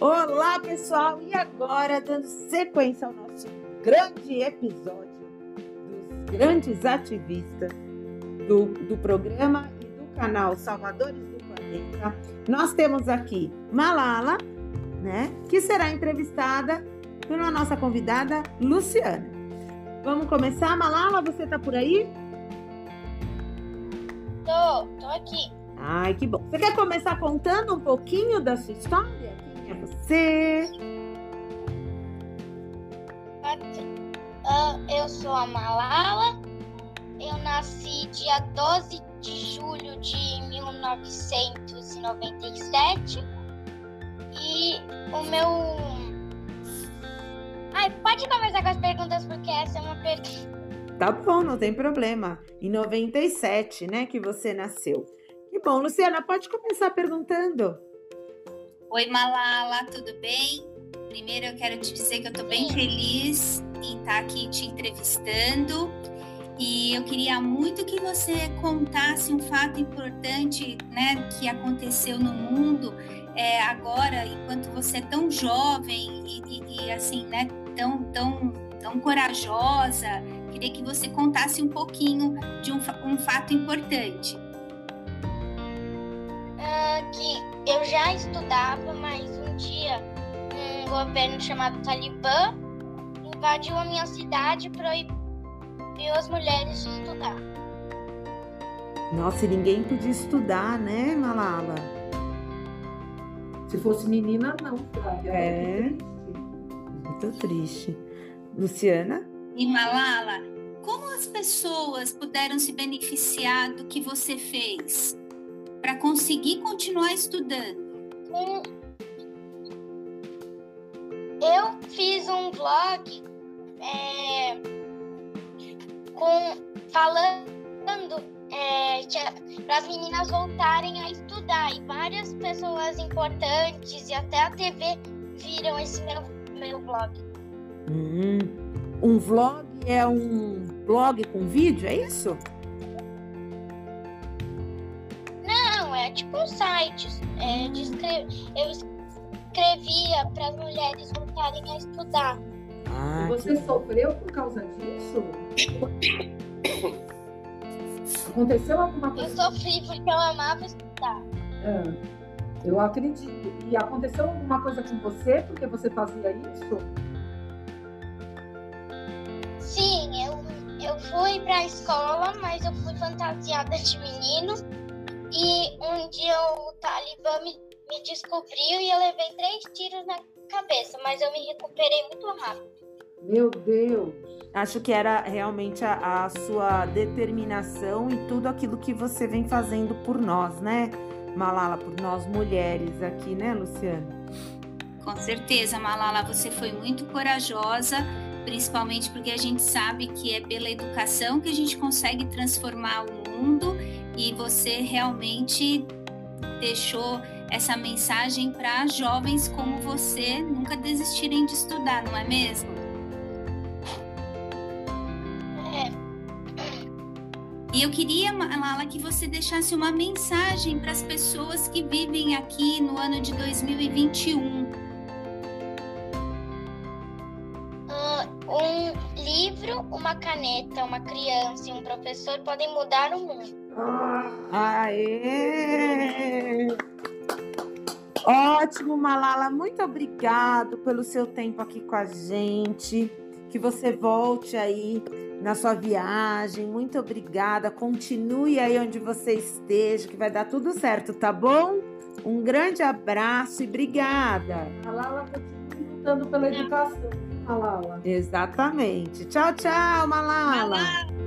Olá, pessoal! E agora, dando sequência ao nosso grande episódio dos grandes ativistas do, do programa e do canal Salvadores do Planeta, nós temos aqui Malala, né, que será entrevistada pela nossa convidada Luciana. Vamos começar? Malala, você tá por aí? Tô, tô aqui. Ai, que bom. Você quer começar contando um pouquinho da sua história? É você? Uh, eu sou a Malala. Eu nasci dia 12 de julho de 1997. E o meu. Ai, pode começar com as perguntas, porque essa é uma pergunta. Tá bom, não tem problema. Em 97, né, que você nasceu. Que bom, Luciana, pode começar perguntando. Oi, Malala, tudo bem? Primeiro eu quero te dizer que eu estou bem feliz em estar aqui te entrevistando. E eu queria muito que você contasse um fato importante, né, que aconteceu no mundo é, agora, enquanto você é tão jovem e, e, e assim, né, tão, tão, tão corajosa Queria que você contasse um pouquinho de um, um fato importante. Uh, que eu já estudava, mas um dia um governo chamado Talibã invadiu a minha cidade e proibiu as mulheres de estudar. Nossa, e ninguém podia estudar, né, Malala? Se fosse menina, não. É. Muito triste. Luciana? E Malala, como as pessoas puderam se beneficiar do que você fez para conseguir continuar estudando? Eu fiz um vlog é, com falando é, para as meninas voltarem a estudar e várias pessoas importantes e até a TV viram esse meu, meu vlog. Hum, um vlog é um blog com vídeo, é isso? Não, é tipo um site. É, escre... Eu escrevia para as mulheres voltarem a estudar. Ah, você que... sofreu por causa disso? Aconteceu alguma coisa? Eu sofri porque eu amava estudar. É, eu acredito. E aconteceu alguma coisa com você porque você fazia isso? Sim, eu, eu fui pra escola, mas eu fui fantasiada de menino. E um dia o Talibã me, me descobriu e eu levei três tiros na cabeça, mas eu me recuperei muito rápido. Meu Deus! Acho que era realmente a, a, sua determinação e tudo aquilo que você vem fazendo por nós, né, Malala? Por nós mulheres aqui, né, Luciana? Com certeza, Malala, você foi muito corajosa principalmente porque a gente sabe que é pela educação que a gente consegue transformar o mundo e você realmente deixou essa mensagem para jovens como você nunca desistirem de estudar, não é mesmo? É. E eu queria, Lala, que você deixasse uma mensagem para as pessoas que vivem aqui no ano de 2021 uma caneta, uma criança e um professor podem mudar o mundo. Aê! Ótimo, Malala. Muito obrigado pelo seu tempo aqui com a gente. Que você volte aí na sua viagem. Muito obrigada. Continue aí onde você esteja, que vai dar tudo certo, tá bom? Um grande abraço e obrigada. Malala continue lutando pela educação. Malala. Exatamente. Tchau, tchau, Malala. Malala.